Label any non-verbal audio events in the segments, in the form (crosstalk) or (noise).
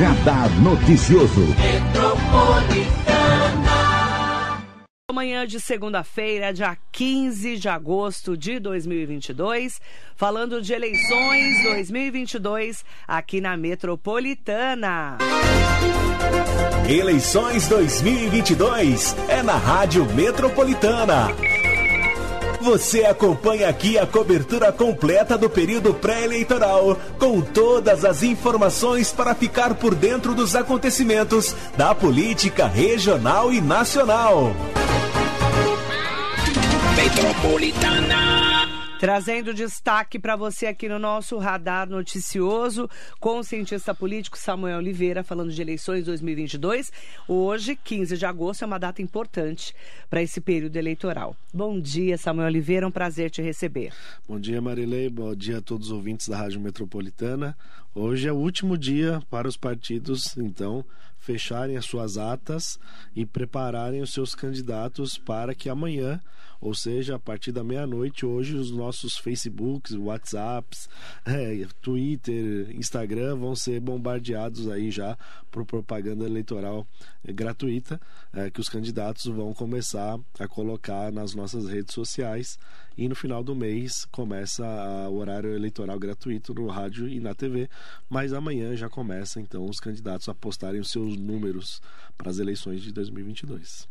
Radar Noticioso. Manhã de segunda-feira, dia 15 de agosto de 2022, falando de eleições 2022 aqui na Metropolitana. Eleições 2022 é na Rádio Metropolitana. Você acompanha aqui a cobertura completa do período pré-eleitoral, com todas as informações para ficar por dentro dos acontecimentos da política regional e nacional. Metropolitana. Trazendo destaque para você aqui no nosso radar noticioso com o cientista político Samuel Oliveira, falando de eleições 2022. Hoje, 15 de agosto, é uma data importante para esse período eleitoral. Bom dia, Samuel Oliveira, um prazer te receber. Bom dia, Marilei, bom dia a todos os ouvintes da Rádio Metropolitana. Hoje é o último dia para os partidos, então, fecharem as suas atas e prepararem os seus candidatos para que amanhã ou seja, a partir da meia-noite, hoje, os nossos Facebooks, WhatsApps, (laughs) é, Twitter, Instagram vão ser bombardeados aí já por propaganda eleitoral é, gratuita é, que os candidatos vão começar a colocar nas nossas redes sociais e no final do mês começa o horário eleitoral gratuito no rádio e na TV, mas amanhã já começa então os candidatos a postarem os seus números para as eleições de 2022.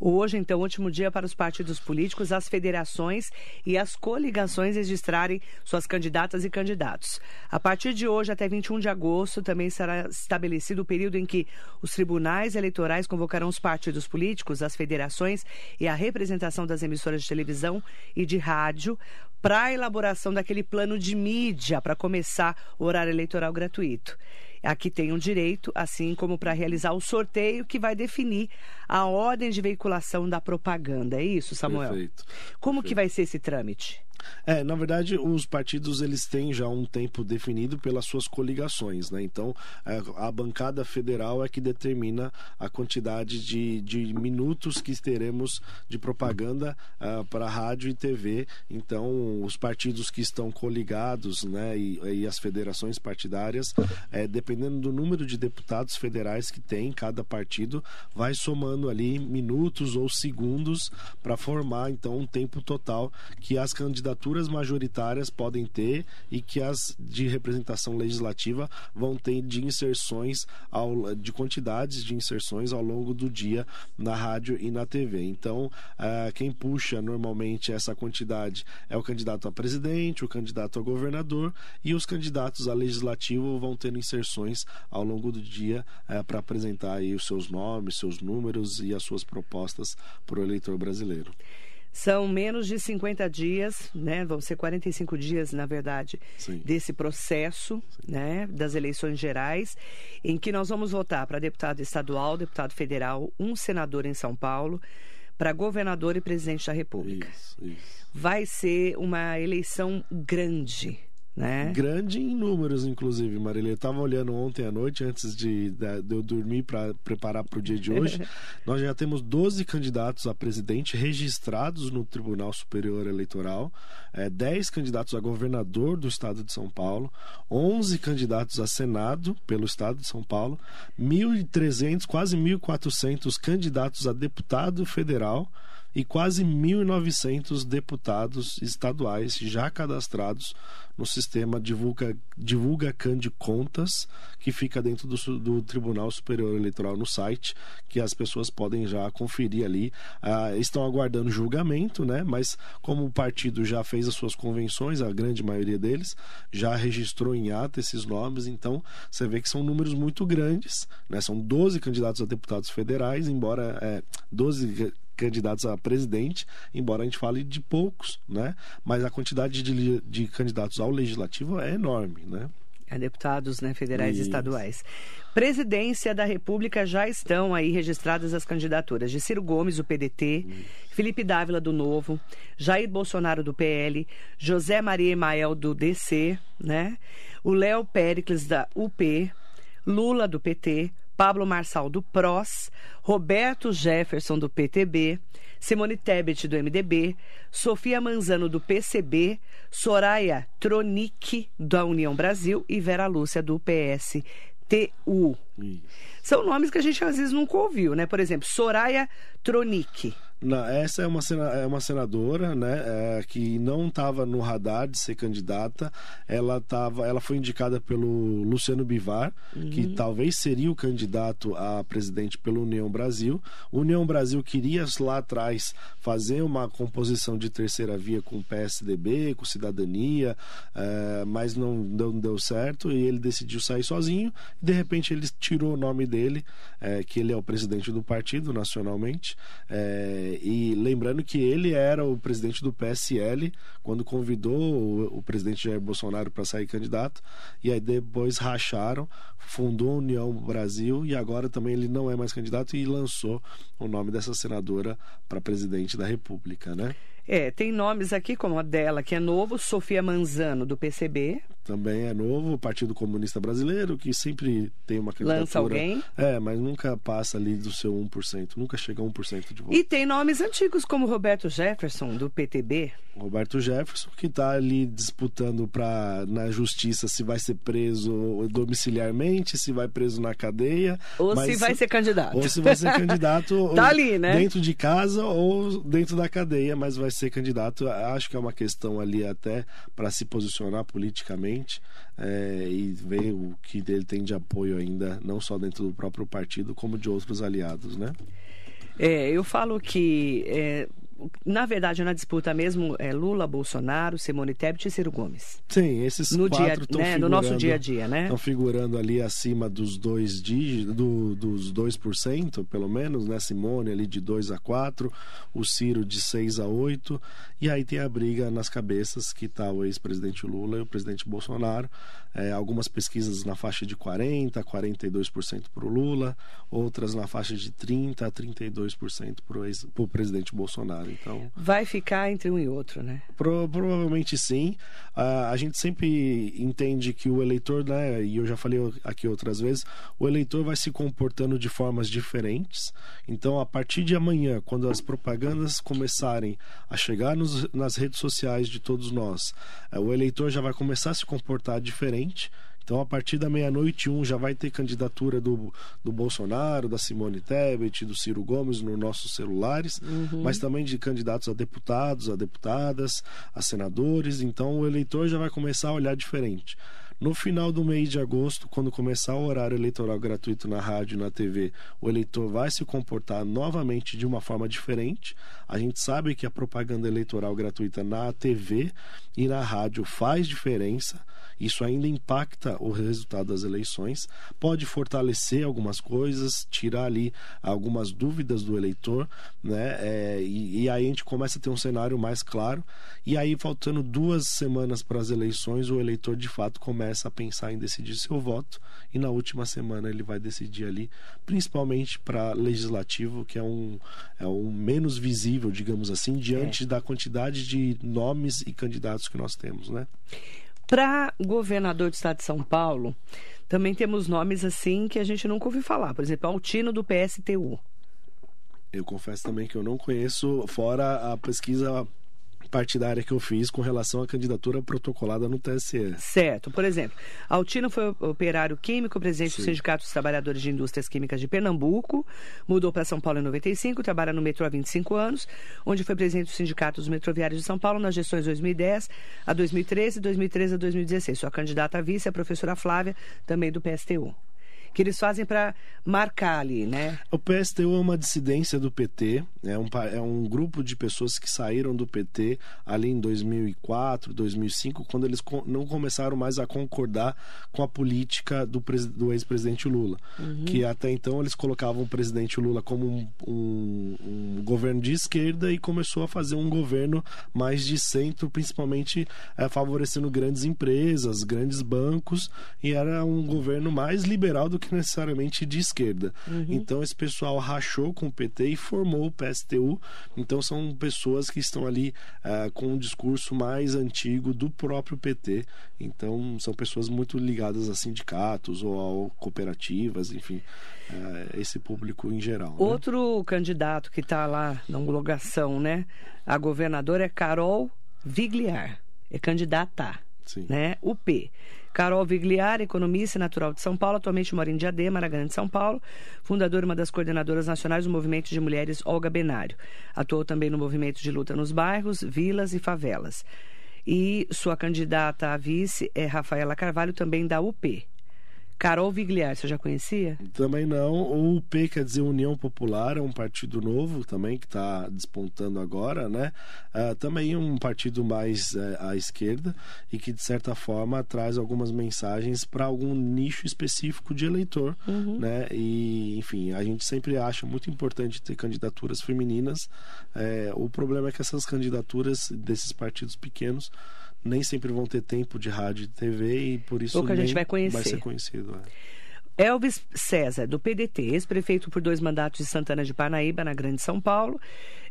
Hoje, então, último dia para os partidos políticos, as federações e as coligações registrarem suas candidatas e candidatos. A partir de hoje, até 21 de agosto, também será estabelecido o período em que os tribunais eleitorais convocarão os partidos políticos, as federações e a representação das emissoras de televisão e de rádio para a elaboração daquele plano de mídia para começar o horário eleitoral gratuito. Aqui tem um direito, assim como para realizar o sorteio que vai definir a ordem de veiculação da propaganda. É isso, Samuel? Perfeito. Como Perfeito. que vai ser esse trâmite? É, na verdade, os partidos eles têm já um tempo definido pelas suas coligações, né? Então, é, a bancada federal é que determina a quantidade de, de minutos que teremos de propaganda uh, para rádio e TV. Então, os partidos que estão coligados, né, e, e as federações partidárias, é, dependendo do número de deputados federais que tem cada partido, vai somando ali minutos ou segundos para formar então um tempo total que as candidaturas candidaturas majoritárias podem ter e que as de representação legislativa vão ter de inserções, ao, de quantidades de inserções ao longo do dia na rádio e na TV. Então, uh, quem puxa normalmente essa quantidade é o candidato a presidente, o candidato a governador e os candidatos a legislativo vão ter inserções ao longo do dia uh, para apresentar aí os seus nomes, seus números e as suas propostas para o eleitor brasileiro. São menos de 50 dias, né? Vão ser 45 dias, na verdade, Sim. desse processo, Sim. né? Das eleições gerais, em que nós vamos votar para deputado estadual, deputado federal, um senador em São Paulo, para governador e presidente da República. Isso, isso. Vai ser uma eleição grande né? Grande em números, inclusive, Marília. Eu estava olhando ontem à noite, antes de, de, de eu dormir para preparar para o dia de hoje. (laughs) nós já temos 12 candidatos a presidente registrados no Tribunal Superior Eleitoral, é, 10 candidatos a governador do estado de São Paulo, 11 candidatos a Senado pelo estado de São Paulo, 1.300, quase 1.400 candidatos a deputado federal e quase 1.900 deputados estaduais já cadastrados no sistema Divulga, Divulga Can de Contas, que fica dentro do, do, Tribunal Superior Eleitoral no site, que as pessoas podem já conferir ali. Ah, estão aguardando julgamento, né? mas como o partido já fez as suas convenções, a grande maioria deles já registrou em ata esses nomes, então você vê que são números muito grandes, né? são 12 candidatos a deputados federais, embora é, 12 candidatos a presidente, embora a gente fale de poucos, né? Mas a quantidade de, de candidatos ao legislativo é enorme, né? A deputados né, federais Isso. e estaduais. Presidência da República já estão aí registradas as candidaturas de Ciro Gomes, do PDT, Isso. Felipe Dávila, do Novo, Jair Bolsonaro, do PL, José Maria Emael, do DC, né? O Léo Pericles, da UP, Lula, do PT, Pablo Marçal do PROS, Roberto Jefferson do PTB, Simone Tebet do MDB, Sofia Manzano do PCB, Soraya Tronic da União Brasil e Vera Lúcia do. PSTU. Isso. São nomes que a gente às vezes nunca ouviu, né? Por exemplo, Soraya Tronic. Não, essa é uma, sena, é uma senadora né, é, que não estava no radar de ser candidata. Ela, tava, ela foi indicada pelo Luciano Bivar, uhum. que talvez seria o candidato a presidente pela União Brasil. União Brasil queria lá atrás fazer uma composição de terceira via com o PSDB, com Cidadania, é, mas não, não deu certo e ele decidiu sair sozinho. E de repente ele tirou o nome dele, é, que ele é o presidente do partido nacionalmente. É, e lembrando que ele era o presidente do PSL quando convidou o, o presidente Jair Bolsonaro para sair candidato, e aí depois racharam, fundou a União Brasil e agora também ele não é mais candidato e lançou o nome dessa senadora para presidente da República, né? É, tem nomes aqui como a dela, que é novo, Sofia Manzano, do PCB. Também é novo, o Partido Comunista Brasileiro, que sempre tem uma candidatura. Lança alguém. É, mas nunca passa ali do seu 1%, nunca chega a 1% de voto. E tem nomes antigos como Roberto Jefferson, do PTB. Roberto Jefferson, que está ali disputando pra, na justiça se vai ser preso domiciliarmente, se vai preso na cadeia. Ou se vai ser candidato. Ou se vai ser candidato (laughs) tá ali, né? dentro de casa ou dentro da cadeia, mas vai ser candidato. Acho que é uma questão ali até para se posicionar politicamente é, e ver o que ele tem de apoio ainda, não só dentro do próprio partido, como de outros aliados, né? É, eu falo que é, na verdade, na disputa mesmo é Lula, Bolsonaro, Simone Tebet e Ciro Gomes. Sim, esses no quatro dia, né, No nosso dia a dia, né? Estão figurando ali acima dos dois dígitos, do, dos 2%, pelo menos, né? Simone ali de 2 a 4, o Ciro de 6 a 8, e aí tem a briga nas cabeças que está o ex-presidente Lula e o presidente Bolsonaro. É, algumas pesquisas na faixa de 40%, 42% para o Lula, outras na faixa de 30% a 32% para o presidente Bolsonaro. Então, Vai ficar entre um e outro, né? Pro, provavelmente sim. Uh, a gente sempre entende que o eleitor, né, e eu já falei aqui outras vezes, o eleitor vai se comportando de formas diferentes. Então, a partir de amanhã, quando as propagandas começarem a chegar nos, nas redes sociais de todos nós, uh, o eleitor já vai começar a se comportar diferente então, a partir da meia-noite, um já vai ter candidatura do, do Bolsonaro, da Simone Tebet, do Ciro Gomes nos nossos celulares, uhum. mas também de candidatos a deputados, a deputadas, a senadores. Então, o eleitor já vai começar a olhar diferente. No final do mês de agosto, quando começar o horário eleitoral gratuito na rádio e na TV, o eleitor vai se comportar novamente de uma forma diferente. A gente sabe que a propaganda eleitoral gratuita na TV e na rádio faz diferença. Isso ainda impacta o resultado das eleições, pode fortalecer algumas coisas, tirar ali algumas dúvidas do eleitor, né? É, e, e aí a gente começa a ter um cenário mais claro. E aí, faltando duas semanas para as eleições, o eleitor de fato começa a pensar em decidir seu voto. E na última semana ele vai decidir ali, principalmente para legislativo, que é um, é um menos visível, digamos assim, diante é. da quantidade de nomes e candidatos que nós temos, né? Para governador do estado de São Paulo, também temos nomes assim que a gente nunca ouviu falar. Por exemplo, Altino do PSTU. Eu confesso também que eu não conheço, fora a pesquisa partidária que eu fiz com relação à candidatura protocolada no TSE. Certo. Por exemplo, Altino foi operário químico, presidente Sim. do Sindicato dos Trabalhadores de Indústrias Químicas de Pernambuco, mudou para São Paulo em 95, trabalha no metrô há 25 anos, onde foi presidente do Sindicato dos Metroviários de São Paulo nas gestões 2010 a 2013 e 2013 a 2016. Sua candidata a vice é a professora Flávia, também do PSTU que eles fazem para marcar ali, né? O PSTU é uma dissidência do PT, é um, é um grupo de pessoas que saíram do PT ali em 2004, 2005, quando eles não começaram mais a concordar com a política do, do ex-presidente Lula, uhum. que até então eles colocavam o presidente Lula como um, um, um, governo de esquerda e começou a fazer um governo mais de centro, principalmente é, favorecendo grandes empresas, grandes bancos, e era um governo mais liberal do que necessariamente de esquerda. Uhum. Então esse pessoal rachou com o PT e formou o PSTU. Então são pessoas que estão ali uh, com um discurso mais antigo do próprio PT. Então são pessoas muito ligadas a sindicatos ou a cooperativas, enfim, uh, esse público em geral. Né? Outro né? candidato que está lá na homologação, né? A governadora é Carol Vigliar. É candidata. Sim. Né? O P. Carol Vigliar, economista e natural de São Paulo, atualmente mora em Diadema, na Grande São Paulo, fundadora e uma das coordenadoras nacionais do Movimento de Mulheres Olga Benário. Atuou também no movimento de luta nos bairros, vilas e favelas. E sua candidata a vice é Rafaela Carvalho, também da UP. Carol Vigliar, você já conhecia? Também não. O UP quer dizer União Popular, é um partido novo também que está despontando agora, né? Uh, também um partido mais uh, à esquerda e que, de certa forma, traz algumas mensagens para algum nicho específico de eleitor, uhum. né? E, enfim, a gente sempre acha muito importante ter candidaturas femininas. É, o problema é que essas candidaturas desses partidos pequenos nem sempre vão ter tempo de rádio e TV e por isso Pouca nem gente vai, conhecer. vai ser conhecido. É. Elvis César, do PDT, ex-prefeito por dois mandatos de Santana de Parnaíba, na Grande São Paulo.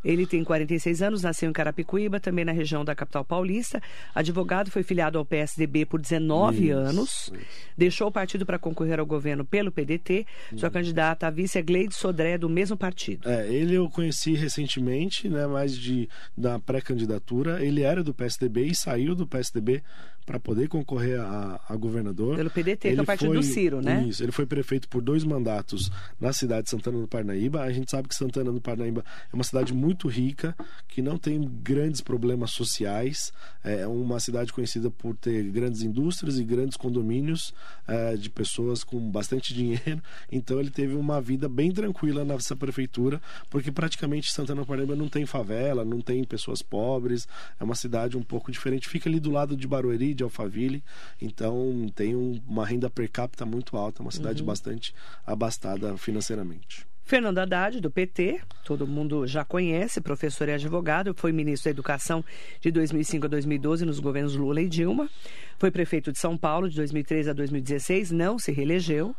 Ele tem 46 anos, nasceu em Carapicuíba, também na região da capital paulista. Advogado, foi filiado ao PSDB por 19 isso, anos. Isso. Deixou o partido para concorrer ao governo pelo PDT. Sua candidata a vice é Gleide Sodré, do mesmo partido. É, ele eu conheci recentemente, né, mais de da pré-candidatura. Ele era do PSDB e saiu do PSDB para poder concorrer a, a, governador. Pelo PDT, ele que é o partido foi, do Ciro, né? Isso, ele foi prefeito por dois mandatos na cidade de Santana do Parnaíba. A gente sabe que Santana do Parnaíba é uma cidade muito rica, que não tem grandes problemas sociais. É uma cidade conhecida por ter grandes indústrias e grandes condomínios é, de pessoas com bastante (laughs) dinheiro. Então ele teve uma vida bem tranquila nessa prefeitura, porque praticamente Santana do Parnaíba não tem favela, não tem pessoas pobres. É uma cidade um pouco diferente. Fica ali do lado de Barueri, de Alphaville, então tem um, uma renda per capita muito alta, uma cidade uhum. bastante abastada financeiramente. Fernando Haddad, do PT, todo mundo já conhece, professor e advogado, foi ministro da Educação de 2005 a 2012 nos governos Lula e Dilma, foi prefeito de São Paulo de 2013 a 2016, não se reelegeu,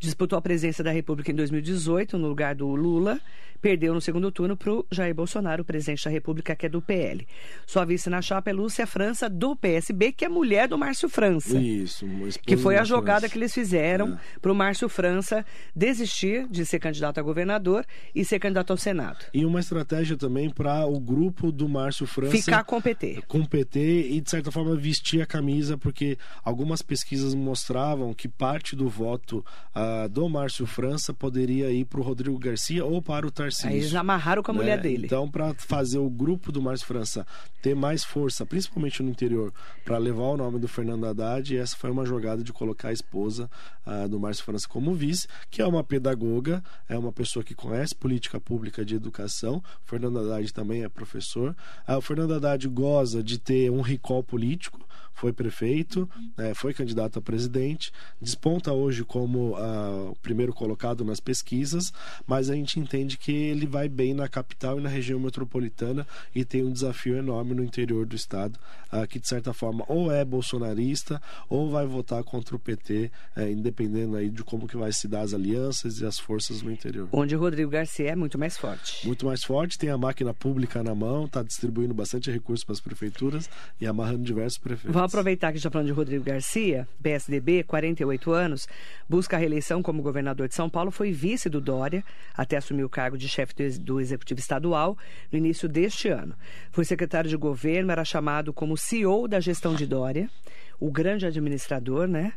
disputou a presidência da República em 2018 no lugar do Lula perdeu no segundo turno para o Jair Bolsonaro, o presidente da República, que é do PL. Sua vice na chapa é Lúcia França, do PSB, que é mulher do Márcio França. Isso, Que foi a jogada França. que eles fizeram é. para o Márcio França desistir de ser candidato a governador e ser candidato ao Senado. E uma estratégia também para o grupo do Márcio França ficar com o PT. Com o PT e, de certa forma, vestir a camisa, porque algumas pesquisas mostravam que parte do voto uh, do Márcio França poderia ir para o Rodrigo Garcia ou para o Tarcísio Tarcísio. Aí eles amarraram com a né? mulher dele. Então, para fazer o grupo do Márcio França ter mais força, principalmente no interior, para levar o nome do Fernando Haddad, essa foi uma jogada de colocar a esposa uh, do Márcio França como vice, que é uma pedagoga, é uma pessoa que conhece política pública de educação. O Fernando Haddad também é professor. Uh, o Fernando Haddad goza de ter um recall político foi prefeito, é, foi candidato a presidente, desponta hoje como uh, o primeiro colocado nas pesquisas, mas a gente entende que ele vai bem na capital e na região metropolitana e tem um desafio enorme no interior do estado, uh, que de certa forma ou é bolsonarista ou vai votar contra o PT, é, independendo aí de como que vai se dar as alianças e as forças no interior. Onde o Rodrigo Garcia é muito mais forte. Muito mais forte, tem a máquina pública na mão, está distribuindo bastante recursos para as prefeituras e amarrando diversos prefeitos. Aproveitar que já falando de Rodrigo Garcia, PSDB, 48 anos, busca a reeleição como governador de São Paulo, foi vice do Dória até assumir o cargo de chefe do Executivo Estadual no início deste ano. Foi secretário de governo, era chamado como CEO da gestão de Dória, o grande administrador, né?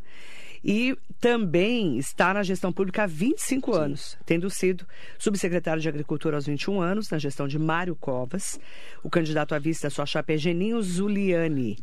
e também está na gestão pública há 25 Sim. anos, tendo sido subsecretário de Agricultura aos 21 anos, na gestão de Mário Covas. O candidato à vista, sua chapa é Geninho Zuliani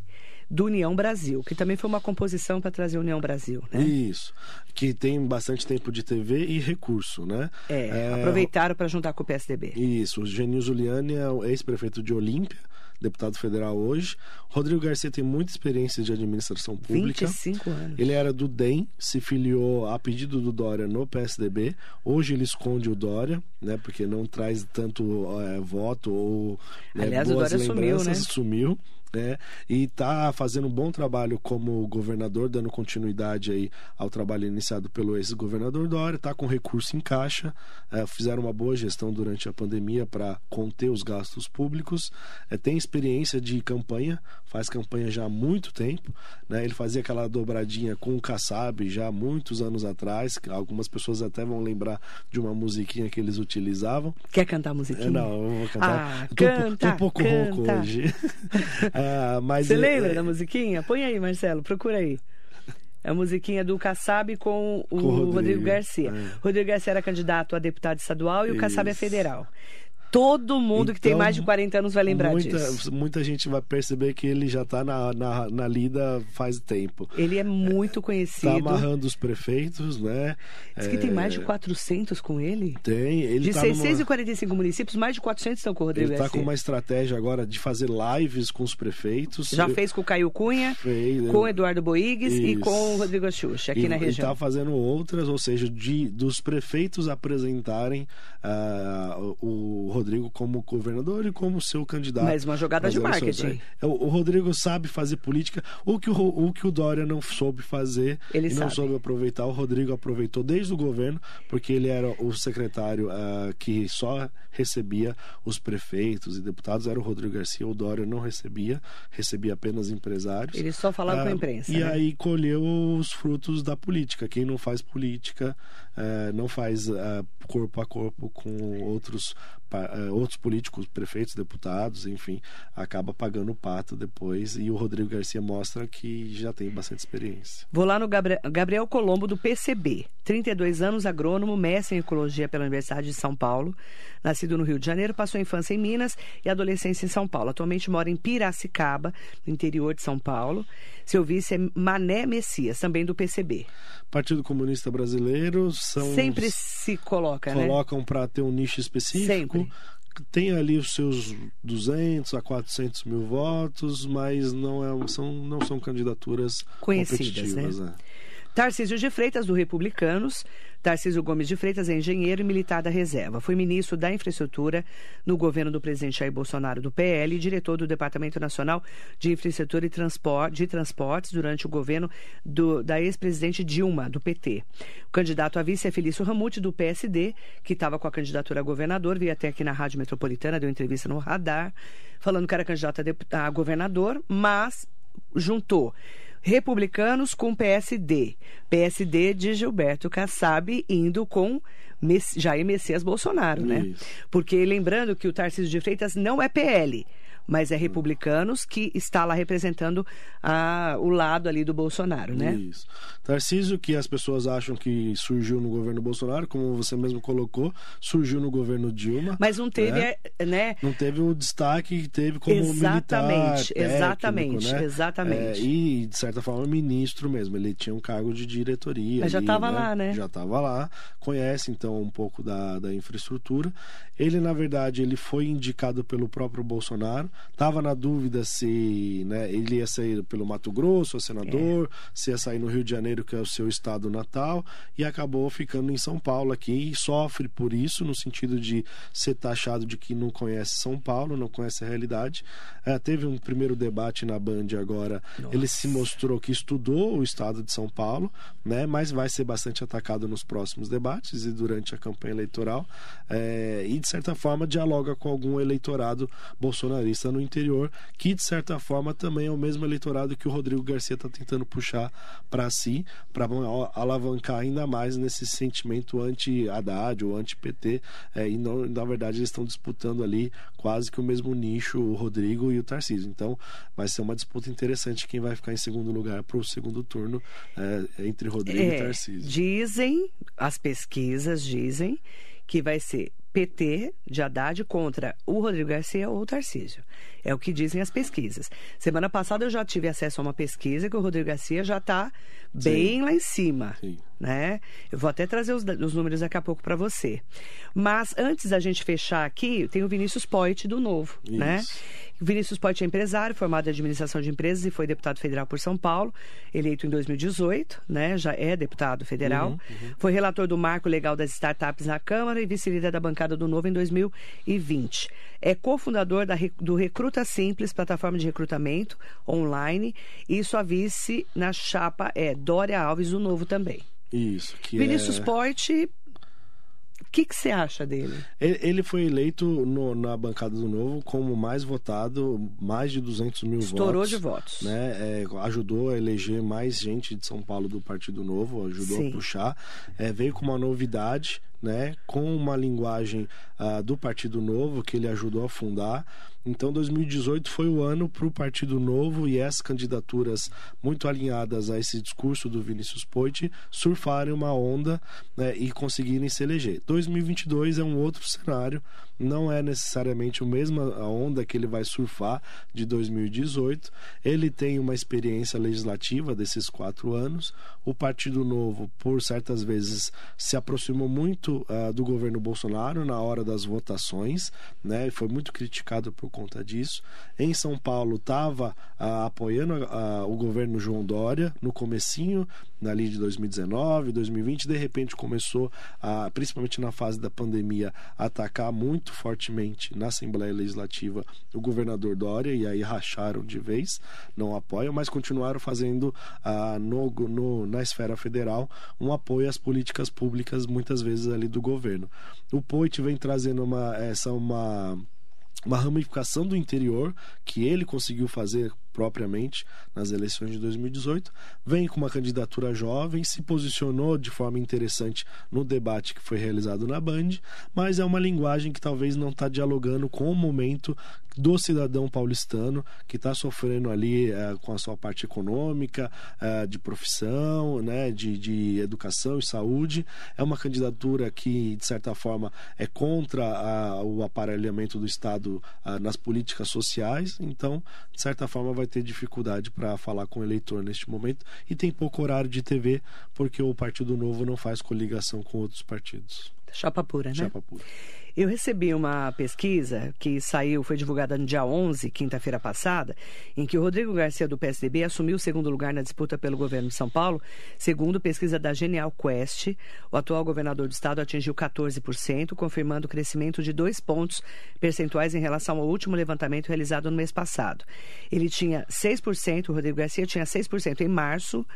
do União Brasil, que também foi uma composição para trazer União Brasil, né? Isso, que tem bastante tempo de TV e recurso, né? É, é... aproveitaram para juntar com o PSDB. Isso, o Genil Zuliani é o ex-prefeito de Olímpia, deputado federal hoje. Rodrigo Garcia tem muita experiência de administração pública. 25 anos. Ele era do DEM, se filiou a pedido do Dória no PSDB. Hoje ele esconde o Dória, né? Porque não traz tanto é, voto ou né, Aliás, boas o Dória lembranças. Sumiu, né? sumiu né? E está fazendo um bom trabalho como governador, dando continuidade aí ao trabalho iniciado pelo ex-governador Dória, está com recurso em caixa, é, fizeram uma boa gestão durante a pandemia para conter os gastos públicos, é, tem experiência de campanha, faz campanha já há muito tempo, né? Ele fazia aquela dobradinha com o Kassab já há muitos anos atrás, algumas pessoas até vão lembrar de uma musiquinha que eles utilizavam. Quer cantar a musiquinha? É, não, eu vou cantar. Ah, canta, tô, tô um pouco canta. rouco hoje. (laughs) Uh, mas Você lembra é... da musiquinha? Põe aí, Marcelo, procura aí. É a musiquinha do Kassab com o, com o Rodrigo, Rodrigo, Garcia. É. Rodrigo Garcia era candidato a deputado estadual e o Kassab é federal. Todo mundo então, que tem mais de 40 anos vai lembrar muita, disso. Muita gente vai perceber que ele já está na, na, na, lida faz tempo. Ele é muito conhecido. Está amarrando os prefeitos, né? Diz que é... tem mais de 400 com ele. Tem. Ele de tá 645 numa... municípios, mais de 400 estão com o Rodrigo Ele está com uma estratégia agora de fazer lives com os prefeitos. Já fez com o Caio Cunha, fez, com o Eduardo Boigues Isso. e com o Rodrigo Xuxa, aqui e, na região. Ele está fazendo outras, ou seja, de, dos prefeitos apresentarem uh, o Rodrigo como governador e como seu candidato. Mas uma jogada de marketing. É, o, o, Rodrigo sabe fazer política. O que o, o que o Dória não soube fazer ele e sabe. não soube aproveitar, o Rodrigo aproveitou desde o governo, porque ele era o secretário uh, que só recebia os prefeitos e deputados, era o Rodrigo Garcia. O Dória não recebia, recebia apenas empresários. Ele só falava uh, com a ah, imprensa. E né? aí colheu os frutos da política. Quem não faz política uh, não faz corpo a corpo com outros, outros políticos, prefeitos, deputados, enfim, acaba pagando o pato depois. E o Rodrigo Garcia mostra que já tem bastante experiência. Vou lá no Gabriel, Gabriel Colombo, do PCB. 32 anos, agrônomo, mestre em ecologia pela Universidade de São Paulo. Nascido no Rio de Janeiro, passou a infância em Minas e adolescência em São Paulo. Atualmente mora em Piracicaba, no interior de São Paulo. Seu vice é Mané Messias, também do PCB. Partido Comunista Brasileiro são sempre se coloca, colocam né? Colocam para ter um nicho específico. Sempre tem ali os seus 200 a 400 mil votos, mas não, é, são, não são candidaturas conhecidas, né? né? Tarcísio de Freitas, do Republicanos. Tarcísio Gomes de Freitas é engenheiro e militar da reserva. Foi ministro da Infraestrutura no governo do presidente Jair Bolsonaro do PL e diretor do Departamento Nacional de Infraestrutura e Transport, de Transportes durante o governo do, da ex-presidente Dilma, do PT. O candidato a vice é Felício Ramute, do PSD, que estava com a candidatura a governador, veio até aqui na Rádio Metropolitana, deu entrevista no Radar, falando que era candidato a, a governador, mas juntou republicanos com PSD. PSD de Gilberto Kassab indo com Jair Messias Bolsonaro, né? Isso. Porque lembrando que o Tarcísio de Freitas não é PL mas é republicanos que está lá representando a, o lado ali do Bolsonaro, né? Isso. Tarcísio, que as pessoas acham que surgiu no governo Bolsonaro, como você mesmo colocou, surgiu no governo Dilma. Mas não teve, né? né? Não teve o destaque que teve como exatamente, militar, técnico, exatamente, né? exatamente. É, e de certa forma ministro mesmo. Ele tinha um cargo de diretoria. Mas já estava né? lá, né? Já estava lá. Conhece então um pouco da, da infraestrutura. Ele na verdade ele foi indicado pelo próprio Bolsonaro Tava na dúvida se né, ele ia sair pelo Mato Grosso, a senador, é. se ia sair no Rio de Janeiro, que é o seu estado natal, e acabou ficando em São Paulo aqui e sofre por isso, no sentido de ser taxado de que não conhece São Paulo, não conhece a realidade. É, teve um primeiro debate na Band agora, Nossa. ele se mostrou que estudou o estado de São Paulo, né, mas vai ser bastante atacado nos próximos debates e durante a campanha eleitoral, é, e de certa forma dialoga com algum eleitorado bolsonarista no interior, que de certa forma também é o mesmo eleitorado que o Rodrigo Garcia está tentando puxar para si, para alavancar ainda mais nesse sentimento anti-Haddad ou anti-PT. É, e não, na verdade eles estão disputando ali quase que o mesmo nicho, o Rodrigo e o Tarcísio. Então vai ser uma disputa interessante quem vai ficar em segundo lugar para o segundo turno é, entre Rodrigo é, e Tarcísio. Dizem, as pesquisas dizem que vai ser PT de Haddad contra o Rodrigo Garcia ou o Tarcísio. É o que dizem as pesquisas. Semana passada eu já tive acesso a uma pesquisa que o Rodrigo Garcia já está bem lá em cima. Sim. Né? Eu vou até trazer os, os números daqui a pouco para você. Mas antes da gente fechar aqui, tem o Vinícius Poit do Novo, né? Isso. né? Vinícius Poit é empresário, formado em administração de empresas e foi deputado federal por São Paulo, eleito em 2018, né? Já é deputado federal. Uhum, uhum. Foi relator do Marco Legal das Startups na Câmara e vice-líder da bancada do Novo em 2020. É cofundador da, do Recruta Simples, plataforma de recrutamento online, e sua vice na chapa é Dória Alves do Novo também. Isso. Que Vinícius é... O que você acha dele? Ele foi eleito no, na bancada do Novo como mais votado, mais de 200 mil Estourou votos. de votos. Né? É, ajudou a eleger mais gente de São Paulo do Partido Novo, ajudou Sim. a puxar. É, veio com uma novidade, né? com uma linguagem uh, do Partido Novo que ele ajudou a fundar. Então 2018 foi o ano para o Partido Novo e as candidaturas muito alinhadas a esse discurso do Vinícius Poit surfarem uma onda né, e conseguirem se eleger. 2022 é um outro cenário, não é necessariamente a mesma onda que ele vai surfar de 2018. Ele tem uma experiência legislativa desses quatro anos. O Partido Novo, por certas vezes, se aproximou muito uh, do governo Bolsonaro na hora das votações, né? Foi muito criticado por conta disso. Em São Paulo estava uh, apoiando uh, o governo João Dória no comecinho ali de 2019, 2020, de repente começou principalmente na fase da pandemia, a atacar muito fortemente na Assembleia Legislativa o governador Dória e aí racharam de vez, não apoiam, mas continuaram fazendo ah, no, no, na esfera federal um apoio às políticas públicas muitas vezes ali do governo. O Poit vem trazendo uma essa uma uma ramificação do interior que ele conseguiu fazer propriamente nas eleições de 2018, vem com uma candidatura jovem, se posicionou de forma interessante no debate que foi realizado na Band, mas é uma linguagem que talvez não está dialogando com o momento do cidadão paulistano que está sofrendo ali é, com a sua parte econômica, é, de profissão, né, de, de educação e saúde. É uma candidatura que, de certa forma, é contra a, o aparelhamento do Estado a, nas políticas sociais, então, de certa forma, vai ter dificuldade para falar com o eleitor neste momento e tem pouco horário de TV porque o Partido Novo não faz coligação com outros partidos. Chapa pura, né? Chapa pura. Eu recebi uma pesquisa que saiu, foi divulgada no dia 11, quinta-feira passada, em que o Rodrigo Garcia do PSDB assumiu o segundo lugar na disputa pelo governo de São Paulo. Segundo pesquisa da Genial Quest, o atual governador do estado atingiu 14%, confirmando o crescimento de dois pontos percentuais em relação ao último levantamento realizado no mês passado. Ele tinha 6%, o Rodrigo Garcia tinha 6% em março.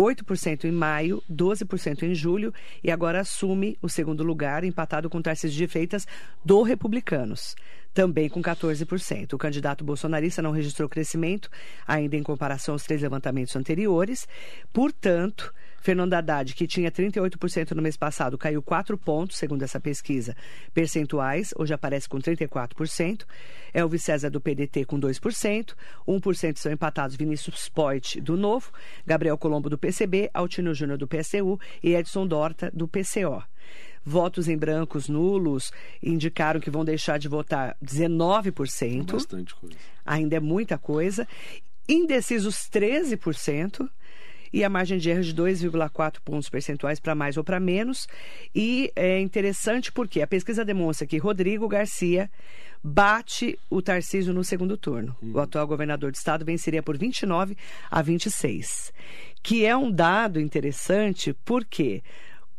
8% em maio, 12% em julho e agora assume o segundo lugar, empatado com Tarcísio de Freitas do Republicanos, também com 14%. O candidato bolsonarista não registrou crescimento ainda em comparação aos três levantamentos anteriores, portanto, Fernando Haddad, que tinha 38% no mês passado, caiu 4 pontos, segundo essa pesquisa, percentuais, hoje aparece com 34%. Elvis César do PDT com 2%, 1% são empatados Vinícius Poit do Novo, Gabriel Colombo do PCB, Altino Júnior do PSU e Edson Dorta do PCO. Votos em brancos nulos indicaram que vão deixar de votar 19%. Bastante coisa. Ainda é muita coisa. Indecisos 13% e a margem de erro de 2,4 pontos percentuais para mais ou para menos. E é interessante porque a pesquisa demonstra que Rodrigo Garcia bate o Tarcísio no segundo turno. Uhum. O atual governador do estado venceria por 29 a 26, que é um dado interessante porque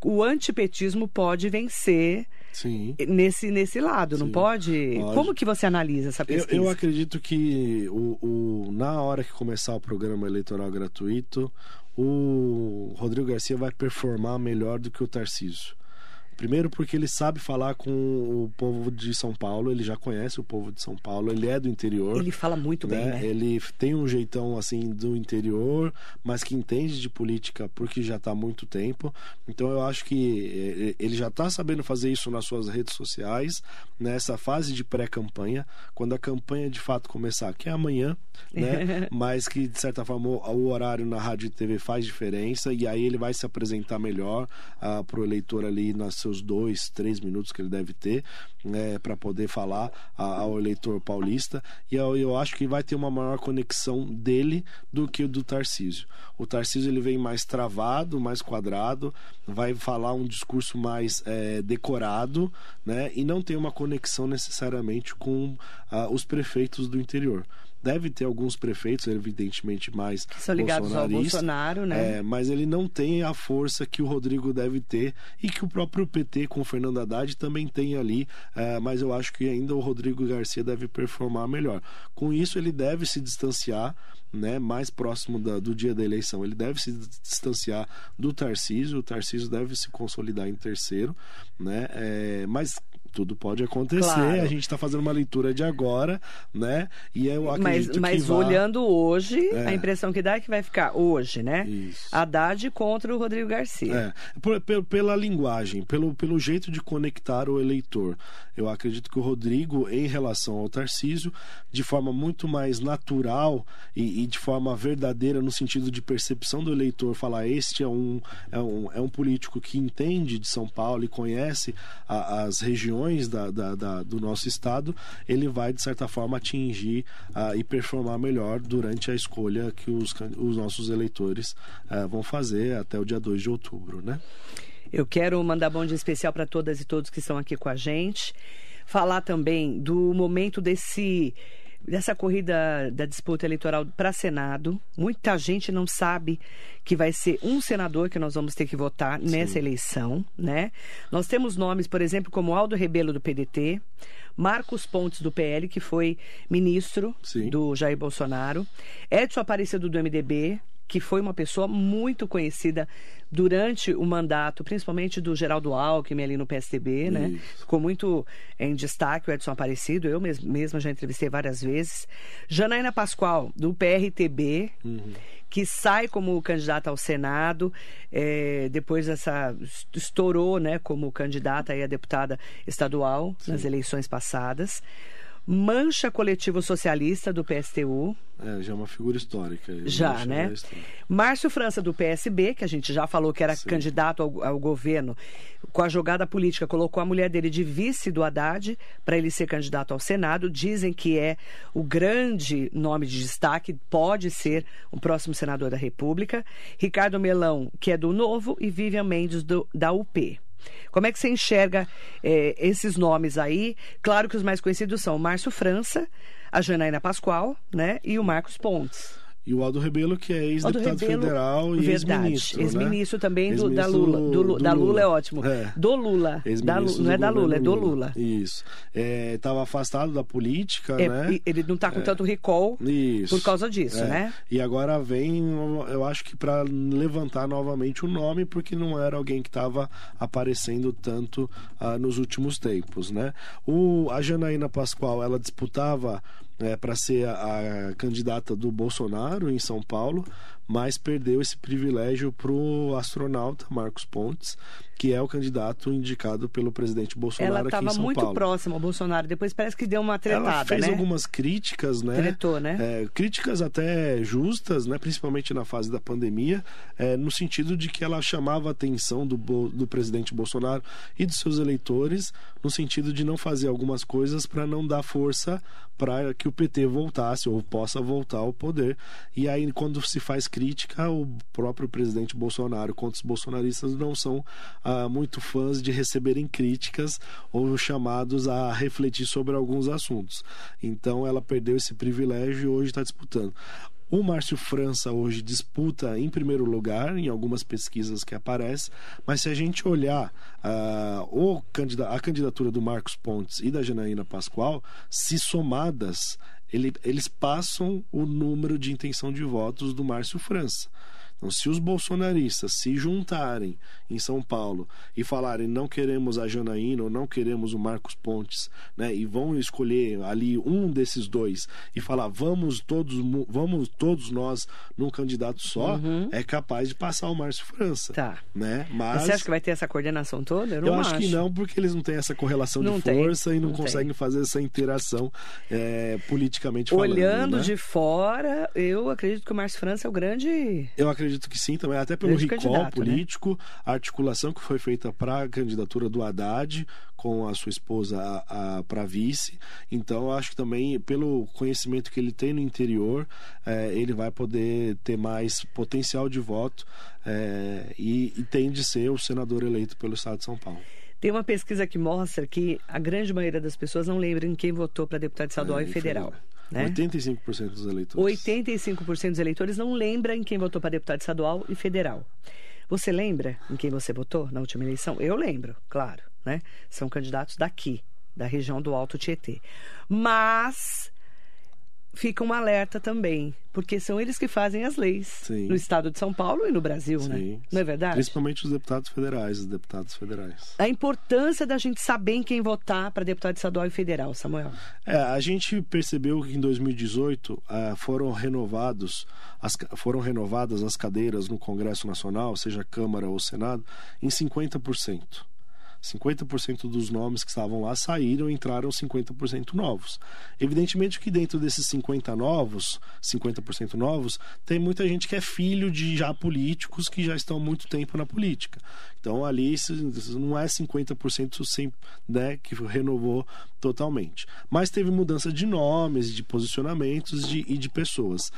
o antipetismo pode vencer Sim. nesse nesse lado, Sim. não pode? pode? Como que você analisa essa pesquisa? Eu, eu acredito que o, o, na hora que começar o programa eleitoral gratuito, o Rodrigo Garcia vai performar melhor do que o Tarcísio. Primeiro porque ele sabe falar com o povo de São Paulo, ele já conhece o povo de São Paulo, ele é do interior. Ele fala muito né? bem, né? Ele tem um jeitão assim do interior, mas que entende de política porque já está há muito tempo. Então eu acho que eh, ele já está sabendo fazer isso nas suas redes sociais, nessa fase de pré-campanha, quando a campanha de fato começar, que é amanhã, né? (laughs) mas que de certa forma o horário na rádio e TV faz diferença e aí ele vai se apresentar melhor uh, ah, para o eleitor ali nas suas seus dois, três minutos que ele deve ter né, para poder falar ao eleitor paulista. E eu, eu, acho que vai ter uma maior conexão dele do que o do Tarcísio. O Tarcísio ele vem mais travado, mais quadrado, vai falar um discurso mais é, decorado, né? E não tem uma conexão necessariamente com uh, os prefeitos do interior. Deve ter alguns prefeitos, evidentemente, mais que são ligados ao Bolsonaro, né? É, mas ele não tem a força que o Rodrigo deve ter e que o próprio PT com o Fernando Haddad também tem ali. É, mas eu acho que ainda o Rodrigo Garcia deve performar melhor. Com isso, ele deve se distanciar né, mais próximo da, do dia da eleição. Ele deve se distanciar do Tarcísio, o Tarcísio deve se consolidar em terceiro, né, é, mas tudo pode acontecer. Claro. A gente está fazendo uma leitura de agora, né? E eu Mas, acredito mas que vá... olhando hoje, É. a impressão que dá é que vai ficar hoje, né? Isso. Haddad contra o Rodrigo Garcia. É, por- pe- pela linguagem, pelo, pelo jeito de conectar o eleitor. Eu acredito que o Rodrigo, em relação ao Tarcísio, de forma muito mais natural e, e de forma verdadeira, no sentido de percepção do eleitor, falar: este é um, é um, é um político que entende de São Paulo e conhece a- as regiões da, da- da- do nosso estado, ele vai, de certa forma, atingir ah, e performar melhor durante a escolha que os, os nossos eleitores ah, vão fazer até o dia 2 de outubro, né? Eu quero mandar bom dia especial para todas e todos que estão aqui com a gente. Falar também do momento desse dessa corrida da disputa eleitoral para Senado. Muita gente não sabe que vai ser um senador que nós vamos ter que votar nessa eleição, né? Nós temos nomes, por exemplo, como Aldo Rebelo do PDT, Marcos Pontes do PL, que foi ministro Sim. do Jair Bolsonaro, Edson Aparecido do MDB, que foi uma pessoa muito conhecida durante o mandato, principalmente do Geraldo Alckmin ali no PSDB, né? Isso. Ficou muito em destaque o Edson Aparecido, eu mes- mesma já entrevistei várias vezes. Janaína Pascoal, do PRTB, que sai como candidata ao Senado, eh, depois essa estourou, né, como candidata aí a deputada estadual nas eleições passadas. Mancha Coletivo Socialista do PSTU, É, já é uma figura histórica. Já, né? é histórica. Márcio França do PSB, que a gente já falou que era Sim. candidato ao, ao governo, com a jogada política, colocou a mulher dele de vice do Haddad para ele ser candidato ao Senado. Dizem que é o grande nome de destaque, pode ser o próximo senador da República. Ricardo Melão, que é do Novo, e Vivian Mendes do- da UP. Como é que você enxerga eh, esses nomes aí? Claro que os mais conhecidos são o Márcio França, a Janaína Pascoal, né? E o Marcos Pontes. E o Aldo Rebelo, que é ex-deputado federal e verdade, ex-ministro. né? ex-ministro também do, da Ex-ministro Lula. Do Lu- da Lula é ótimo. É. Do Lula. Da Ex-ministro não é do da Lula, é do Lula. Isso. Estava afastado da política, É, né? Ele não está com tanto recall Isso. por causa disso, É. né? E agora vem, eu acho que para levantar novamente o nome, porque não era alguém que estava aparecendo tanto ah, nos últimos tempos, né? O, a Janaína Pascoal, ela disputava para ser a, a candidata do Bolsonaro em São Paulo, mas perdeu esse privilégio para o astronauta Marcos Pontes, que é o candidato indicado pelo presidente Bolsonaro Ela aqui em estava São muito Paulo. próxima ao Bolsonaro. Depois parece que deu uma tretada, Ela fez né? algumas críticas, né? Tretou, né? É, críticas até justas, né? Principalmente na fase da pandemia, é, no sentido de que ela chamava a atenção do, do presidente Bolsonaro e dos seus eleitores, no sentido de não fazer algumas coisas para não dar força para que o PT voltasse ou possa voltar ao poder. E aí, quando se faz crítica, o próprio presidente Bolsonaro contra os bolsonaristas não são muito fãs de receberem críticas ou chamados a refletir sobre alguns assuntos. Então, ela perdeu esse privilégio e hoje está disputando. O Márcio França hoje disputa em primeiro lugar em algumas pesquisas que aparecem, mas se a gente olhar ah, o a candidatura do Marcos Pontes e da Janaína Pascoal, se somadas, ele- eles passam o número de intenção de votos do Márcio França. Então, se os bolsonaristas se juntarem em São Paulo e falarem não queremos a Janaína ou não queremos o Marcos Pontes, né, e vão escolher ali um desses dois e falar vamos todos vamos todos nós num candidato só, é capaz de passar o Márcio França, Tá. né? Mas Você acha que vai ter essa coordenação toda? Eu, eu não acho, que não, porque eles não têm essa correlação Não de tem, força e não, não tem. conseguem fazer essa interação é, politicamente falando. Olhando né? de fora, eu acredito que o Márcio França é o grande. Eu acredito que sim, também, até pelo Grande recall né? político, a articulação que foi feita para a candidatura do Haddad com a sua esposa para vice. Então, acho que também, pelo conhecimento que ele tem no interior, eh, ele vai poder ter mais potencial de voto eh, e, e tem de ser o senador eleito pelo estado de São Paulo. Tem uma pesquisa que mostra que a grande maioria das pessoas não lembra em quem votou para deputado estadual É, e federal. Né? 85% dos eleitores. 85% dos eleitores não lembra em quem votou para deputado estadual e federal. Você lembra em quem você votou na última eleição? Eu lembro, claro, né? São candidatos daqui, da região do Alto Tietê. Mas fica um alerta também, porque são eles que fazem as leis Sim. no estado de São Paulo e no Brasil, né? Sim. Não é verdade? Principalmente os deputados federais, os deputados federais. A importância da gente saber em quem votar para deputado estadual e federal, Samuel. É, a gente percebeu que em 2018 ah, foram renovados as, foram renovadas as cadeiras no Congresso Nacional, seja Câmara ou Senado, em 50%. 50% dos nomes que estavam lá saíram entraram 50% novos. Evidentemente que dentro desses 50 novos, 50% novos, tem muita gente que é filho de já políticos que já estão muito tempo na política. Então ali não é 50% sem, né, que renovou totalmente. Mas teve mudança de nomes, de posicionamentos de, e de pessoas.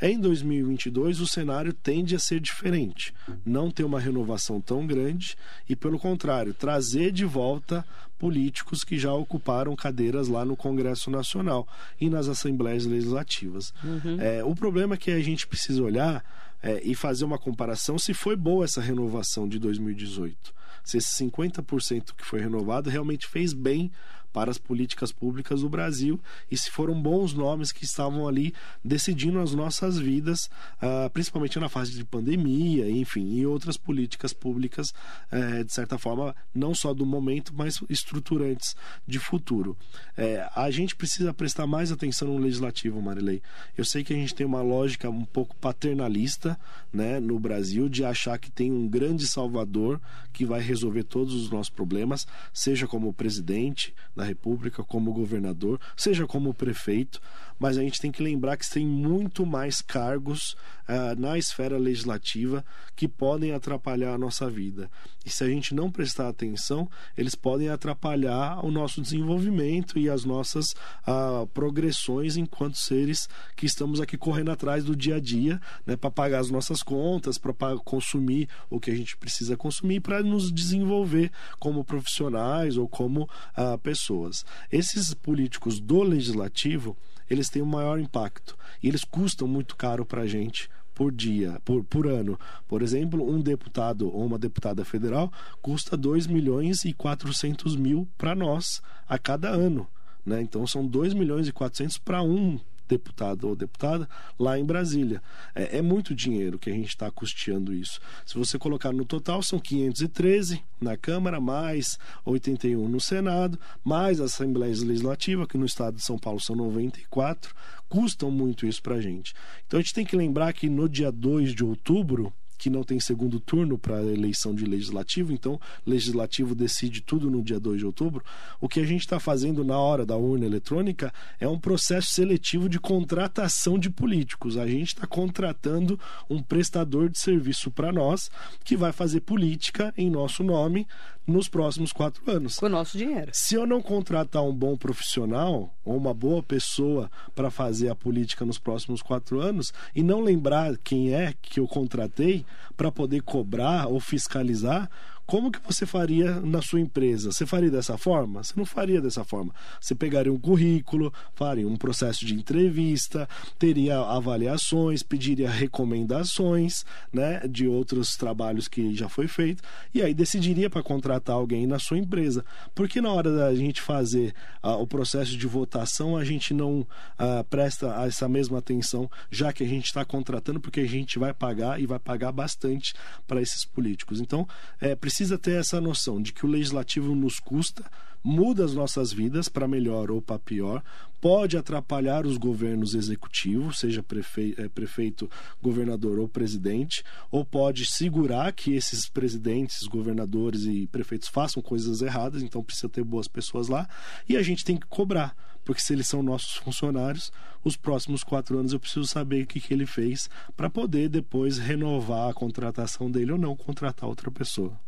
Em 2022, o cenário tende a ser diferente. Não ter uma renovação tão grande e, pelo contrário, trazer de volta políticos que já ocuparam cadeiras lá no Congresso Nacional e nas Assembleias Legislativas. Uhum. É, o problema é que a gente precisa olhar é, e fazer uma comparação se foi boa essa renovação de 2018. Se esse 50% que foi renovado realmente fez bem para as políticas públicas do Brasil e se foram bons nomes que estavam ali decidindo as nossas vidas, uh, principalmente na fase de pandemia, enfim, e outras políticas públicas, uh, de certa forma, não só do momento, mas estruturantes de futuro. Uh, a gente precisa prestar mais atenção no legislativo, Marilei. Eu sei que a gente tem uma lógica um pouco paternalista né, no Brasil de achar que tem um grande salvador que vai resolver todos os nossos problemas, seja como presidente da República, como governador, seja como prefeito, mas a gente tem que lembrar que tem muito mais cargos uh, na esfera legislativa que podem atrapalhar a nossa vida. E se a gente não prestar atenção, eles podem atrapalhar o nosso desenvolvimento e as nossas uh, progressões enquanto seres que estamos aqui correndo atrás do dia a dia, né, para pagar as nossas contas, para consumir o que a gente precisa consumir, para nos desenvolver como profissionais ou como uh, pessoas. Esses políticos do legislativo eles têm um maior impacto e eles custam muito caro para a gente por dia, por, por ano. Por exemplo, um deputado ou uma deputada federal custa 2 milhões e 400 mil para nós a cada ano. Né? Então são 2 milhões e 400 para um deputado ou deputada lá em Brasília. É, é muito dinheiro que a gente está custeando isso. Se você colocar no total, são 513 na Câmara, mais 81 no Senado, mais a Assembleia Legislativa, que no estado de São Paulo são 94, custam muito isso para a gente. Então a gente tem que lembrar que no dia 2 de outubro, que não tem segundo turno para a eleição de legislativo, então legislativo decide tudo no dia 2 de outubro. O que a gente está fazendo na hora da urna eletrônica é um processo seletivo de contratação de políticos. A gente está contratando um prestador de serviço para nós que vai fazer política em nosso nome nos próximos quatro anos. Com o nosso dinheiro. Se eu não contratar um bom profissional ou uma boa pessoa para fazer a política nos próximos quatro anos e não lembrar quem é que eu contratei para poder cobrar ou fiscalizar, como que você faria na sua empresa? Você faria dessa forma? Você não faria dessa forma. Você pegaria um currículo, faria um processo de entrevista, teria avaliações, pediria recomendações, né, de outros trabalhos que já foi feito e aí decidiria para contratar alguém na sua empresa. Porque na hora da gente fazer uh, o processo de votação a gente não uh, presta essa mesma atenção, já que a gente está contratando, porque a gente vai pagar e vai pagar bastante para esses políticos. Então, é preciso precisa ter essa noção de que o legislativo nos custa, muda as nossas vidas para melhor ou para pior, pode atrapalhar os governos executivos, seja prefeito, é, prefeito, governador ou presidente, ou pode segurar que esses presidentes, governadores e prefeitos façam coisas erradas, então precisa ter boas pessoas lá, e a gente tem que cobrar porque se eles são nossos funcionários, os próximos quatro anos eu preciso saber o que, que ele fez para poder depois renovar a contratação dele ou não contratar outra pessoa.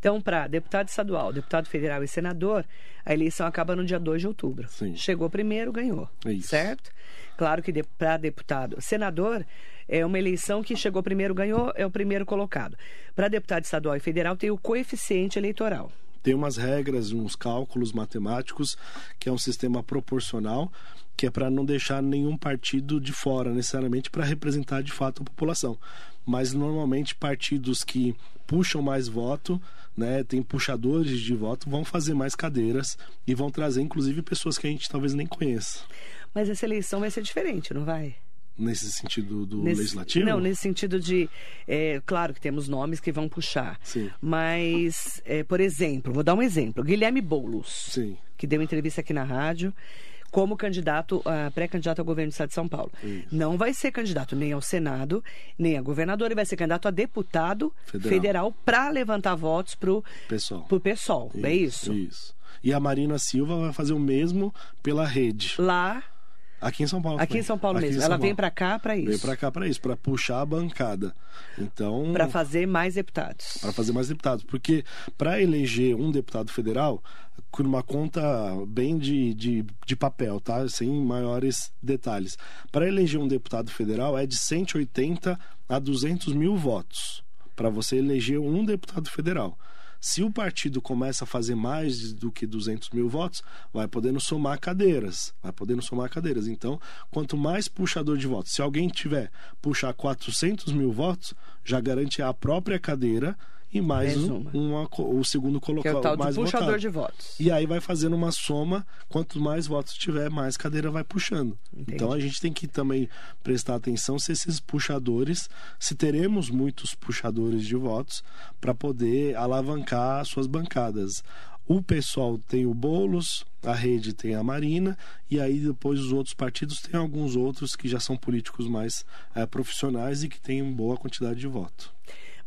Então, para deputado estadual, deputado federal e senador, a eleição acaba no dia 2 de outubro. Sim. Chegou primeiro, ganhou. É isso. Certo? Claro que de, para deputado, senador, é uma eleição que chegou primeiro, ganhou, é o primeiro colocado. Para deputado estadual e federal, tem o coeficiente eleitoral tem umas regras, uns cálculos matemáticos, que é um sistema proporcional, que é para não deixar nenhum partido de fora, necessariamente para representar de fato a população. Mas normalmente partidos que puxam mais voto, né, tem puxadores de voto, vão fazer mais cadeiras e vão trazer inclusive pessoas que a gente talvez nem conheça. Mas essa eleição vai ser diferente, não vai? Nesse sentido do Nesse- legislativo? Não, nesse sentido de. é, claro que temos nomes que vão puxar. Sim. Mas, é, por exemplo, vou dar um exemplo. Guilherme Boulos, Sim. que deu entrevista aqui na rádio, como candidato, ah, pré-candidato ao governo do estado de São Paulo. Não vai ser candidato nem ao Senado, nem a governador, ele vai ser candidato a deputado Federal. federal para levantar votos pro, Pessoal. pro PSOL. é isso? Isso. E a Marina Silva vai fazer o mesmo pela rede. Lá, Aqui em São Paulo. aqui também. em São Paulo Aqui mesmo. São Ela vem Paulo. para cá para isso. pra cá para isso, para puxar a bancada. Então, Para fazer mais deputados. para fazer mais deputados, porque para eleger um deputado federal, por uma conta bem de, de, de papel, tá? Sem maiores detalhes. Para eleger um deputado federal é de 180 a 200 mil votos para você eleger um deputado federal. Se o partido começa a fazer mais do que 200 mil votos, vai podendo somar cadeiras. Vai podendo somar cadeiras. Então, quanto mais puxador de votos, se alguém tiver puxar 400 mil votos, já garante a própria cadeira e mais Mais um, uma. uma o segundo Que é colocado o tal do mais puxador votado. de votos. E aí vai fazendo uma soma, quanto mais votos tiver, mais cadeira vai puxando. Entendi. Então a gente tem que também prestar atenção se esses puxadores, se teremos muitos puxadores de votos para poder alavancar suas bancadas. O pessoal tem o Bolos, a rede tem a Marina, e aí depois os outros partidos têm alguns outros que já são políticos mais eh, profissionais e que têm boa quantidade de voto.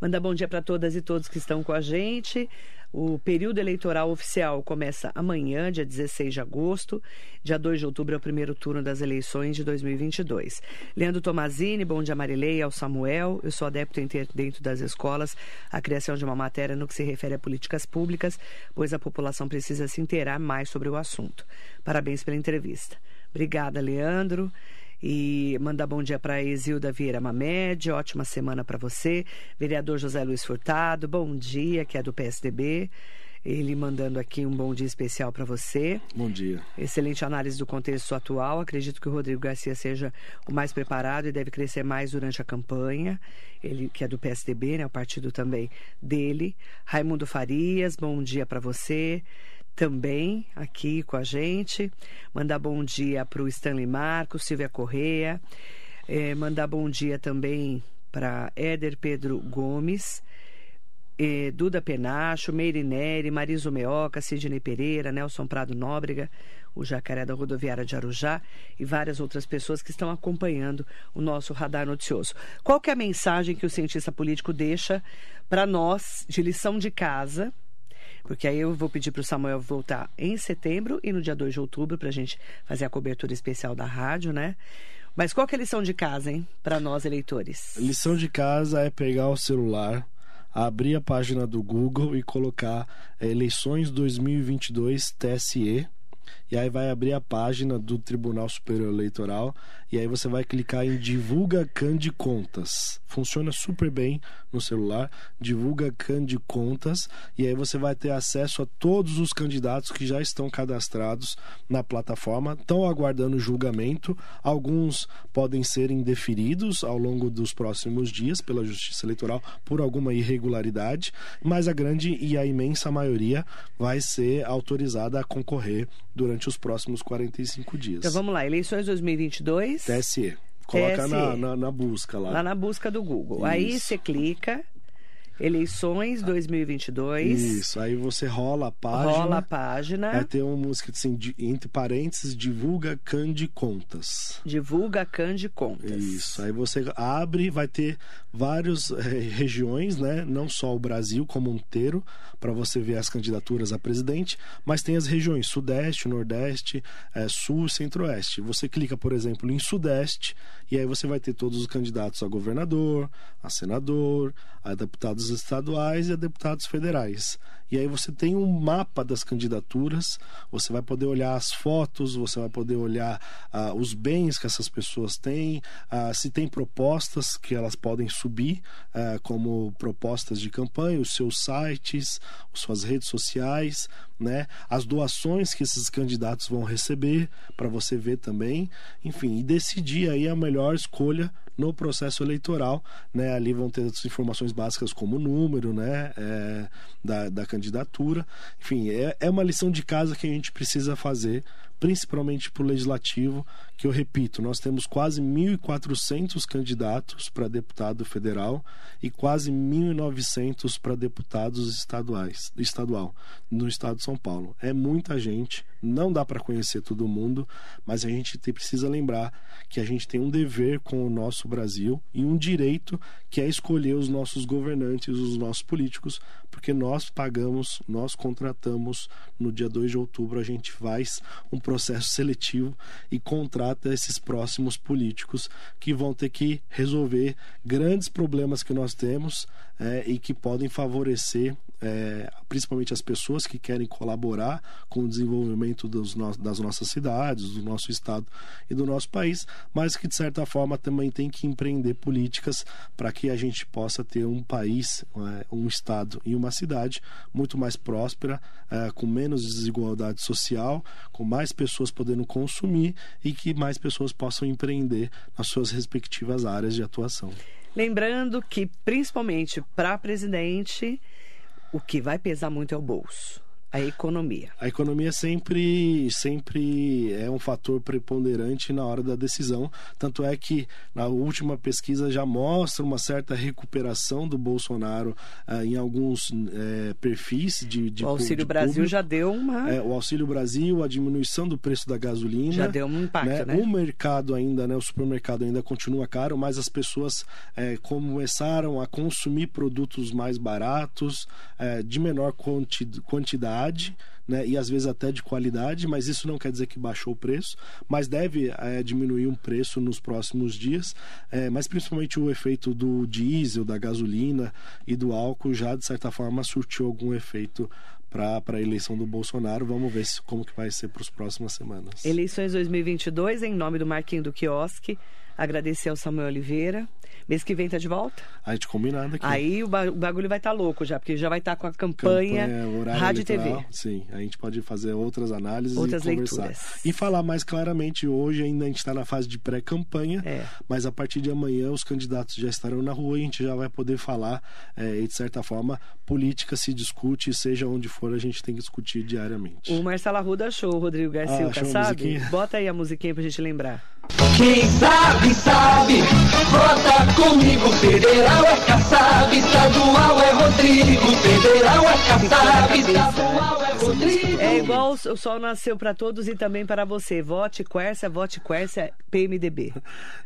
Mandar bom dia para todas e todos que estão com a gente. O período eleitoral oficial começa amanhã, dia 16 de agosto. Dia 2 de outubro é o primeiro turno das eleições de 2022. Leandro Tomazini, bom dia Marileia, ao Samuel. Eu sou adepto em ter dentro das escolas a criação de uma matéria no que se refere a políticas públicas, pois a população precisa se inteirar mais sobre o assunto. Parabéns pela entrevista. Obrigada, Leandro. E mandar bom dia para Exilda Vieira Mamed, ótima semana para você. Vereador José Luiz Furtado, bom dia, que é do PSDB. Ele mandando aqui um bom dia especial para você. Bom dia. Excelente análise do contexto atual. Acredito que o Rodrigo Garcia seja o mais preparado e deve crescer mais durante a campanha. Ele que é do PSDB, né, o partido também dele. Raimundo Farias, bom dia para você. Também aqui com a gente. Mandar bom dia para o Stanley Marcos, Silvia Correia. Eh, mandar bom dia também para Éder Pedro Gomes. Eh, Duda Penacho, Meire Neri, Mariso Meoca, Sidney Pereira, Nelson Prado Nóbrega, o Jacaré da Rodoviária de Arujá e várias outras pessoas que estão acompanhando o nosso radar noticioso. Qual que é a mensagem que o cientista político deixa para nós de lição de casa? Porque aí eu vou pedir para o Samuel voltar em setembro e no dia 2 de outubro para a gente fazer a cobertura especial da rádio, né? Mas qual que é a lição de casa, hein, para nós eleitores? Lição de casa é pegar o celular, abrir a página do Google e colocar eh, eleições 2022 TSE. E aí vai abrir a página do Tribunal Superior Eleitoral e aí você vai clicar em Divulga Cande Contas. Funciona super bem no celular. Divulga Cande Contas e aí você vai ter acesso a todos os candidatos que já estão cadastrados na plataforma, estão aguardando julgamento. Alguns podem ser indeferidos ao longo dos próximos dias pela Justiça Eleitoral por alguma irregularidade, mas a grande e a imensa maioria vai ser autorizada a concorrer durante os próximos 45 dias. Então vamos lá, eleições 2022. TSE. Coloca TSE. Na, na, na busca lá. Lá na busca do Google. Aí Isso. você clica, eleições 2022, Isso. Aí você rola a página. rola a página, Vai ter uma música assim, de- entre parênteses, divulga Cande Contas. divulga Cande Contas. Isso. Aí você abre, vai ter várias regiões, né? Não só o Brasil como um inteiro, para você ver as candidaturas a presidente, mas tem as regiões Sudeste, Nordeste, eh, Sul e Centro-Oeste. Você clica, por exemplo, em Sudeste e aí você vai ter todos os candidatos a governador, a senador, a deputados estaduais e a deputados federais. E aí você tem um mapa das candidaturas, você vai poder olhar as fotos, você vai poder olhar ah, os bens que essas pessoas têm, ah, se tem propostas que elas podem subir, ah, como propostas de campanha, os seus sites, as suas redes sociais, né? as doações que esses candidatos vão receber, para você ver também, enfim, e decidir aí a melhor escolha no processo eleitoral, né? Ali vão ter as informações básicas como o número, né? É, da, da candidatura. Enfim, é, é uma lição de casa que a gente precisa fazer, principalmente para o legislativo, que eu repito, nós temos quase 1.400 candidatos para deputado federal e quase 1.900 para deputados estaduais, estadual no estado de São Paulo. É muita gente, não dá para conhecer todo mundo, mas a gente precisa lembrar que a gente tem um dever com o nosso Brasil e um direito que é escolher os nossos governantes, os nossos políticos, porque nós pagamos, nós contratamos no dia 2 de outubro, a gente faz um processo seletivo e contrata esses próximos políticos que vão ter que resolver grandes problemas que nós temos é, e que podem favorecer é, principalmente as pessoas que querem colaborar com o desenvolvimento dos no das nossas cidades, do nosso estado e do nosso país, mas que de certa forma também tem que empreender políticas para que a gente possa ter um país, é, um estado e uma cidade muito mais próspera, é, com menos desigualdade social, com mais pessoas podendo consumir e que mais pessoas possam empreender nas suas respectivas áreas de atuação. Lembrando que, principalmente para presidente, o que vai pesar muito é o bolso. A economia. A economia sempre, sempre é um fator preponderante na hora da decisão. Tanto é que na última pesquisa já mostra uma certa recuperação do Bolsonaro ah, em alguns eh, perfis de, de O Auxílio de Brasil público. já deu uma. É, o Auxílio Brasil, a diminuição do preço da gasolina. Já deu um impacto, né? O mercado ainda, né, o supermercado ainda continua caro, mas as pessoas é, começaram a consumir produtos mais baratos, de menor quanti quantidade. Né, e às vezes até de qualidade, mas isso não quer dizer que baixou o preço, mas deve é, diminuir um preço nos próximos dias, é, mas principalmente o efeito do diesel, da gasolina e do álcool já de certa forma surtiu algum efeito para a eleição do Bolsonaro. Vamos ver se, como que vai ser para as próximas semanas. Eleições 2022, em nome do Marquinho do Quiosque. Agradecer ao Samuel Oliveira. Mês que vem tá de volta? A gente combinado aqui. Aí o, ba o bagulho vai estar tá louco já, porque já vai estar tá com a campanha, campanha rádio e TV. Sim, a gente pode fazer outras análises Outras e conversar. leituras. E falar mais claramente, hoje ainda a gente está na fase de pré-campanha, É. mas a partir de amanhã os candidatos já estarão na rua e a gente já vai poder falar, é, e de certa forma, política se discute, seja onde for, a gente tem que discutir diariamente. O Marcelo Arruda achou o Rodrigo Garcia, Ah? Bota aí a musiquinha pra gente lembrar. Quem sabe, sabe, vota comigo. Federal é Kassab, estadual é Rodrigo. Federal é Kassab, estadual é Rodrigo. É igual o sol nasceu pra todos e também para você. Vote Quércia, vote Quércia, PMDB.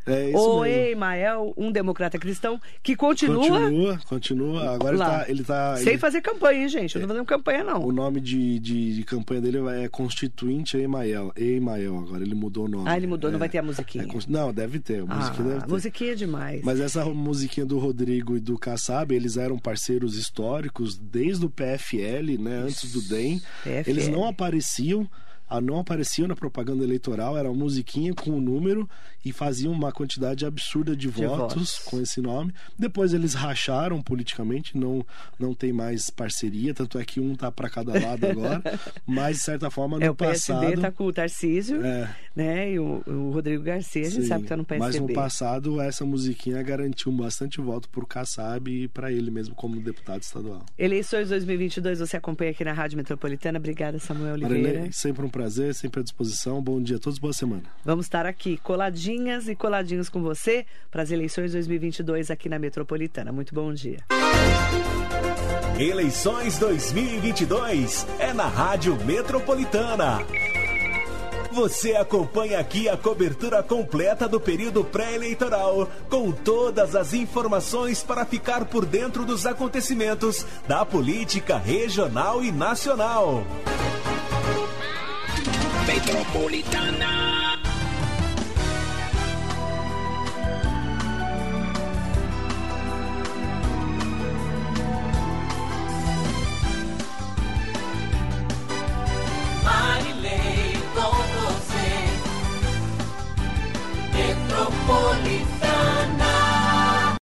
É isso O mesmo. Emael, um democrata cristão, que continua, Continua, continua. Agora ele lá. tá. Ele tá sem ele- fazer campanha, hein, gente? Eu não tô fazendo campanha, não. O nome de, de, de campanha dele é Constituinte Emael. Emael, agora ele mudou o nome. Ah, ele mudou, não É, vai ter a musiquinha. é não, deve ter. A Ah, musiquinha deve ter. musiquinha é demais. Mas essa musiquinha do Rodrigo e do Kassab, eles eram parceiros históricos desde o PFL, né? Antes do DEM. Eles não apareciam. Não apareciam na propaganda eleitoral, era uma musiquinha com o número e faziam uma quantidade absurda de, De votos, votos. com esse nome. Depois eles racharam politicamente, não, não tem mais parceria, tanto é que um tá para cada lado agora. (laughs) Mas, de certa forma, no É, o PSD passado. tá com o Tarcísio, É. né? E o, o Rodrigo Garcia, a gente Sim, sabe que tá no PSDB. Mas no passado, essa musiquinha garantiu bastante voto pro Kassab e para ele mesmo como deputado estadual. Eleições 2022, você acompanha aqui na Rádio Metropolitana. Obrigada, Samuel Oliveira. Marilene, sempre um prazer, sempre à disposição. Bom dia a todos, boa semana. Vamos estar aqui coladinhas e coladinhos com você para as eleições 2022 aqui na Metropolitana. Muito bom dia. Eleições 2022 é na Rádio Metropolitana. Você acompanha aqui a cobertura completa do período pré-eleitoral, com todas as informações para ficar por dentro dos acontecimentos da política regional e nacional. Metropolitana.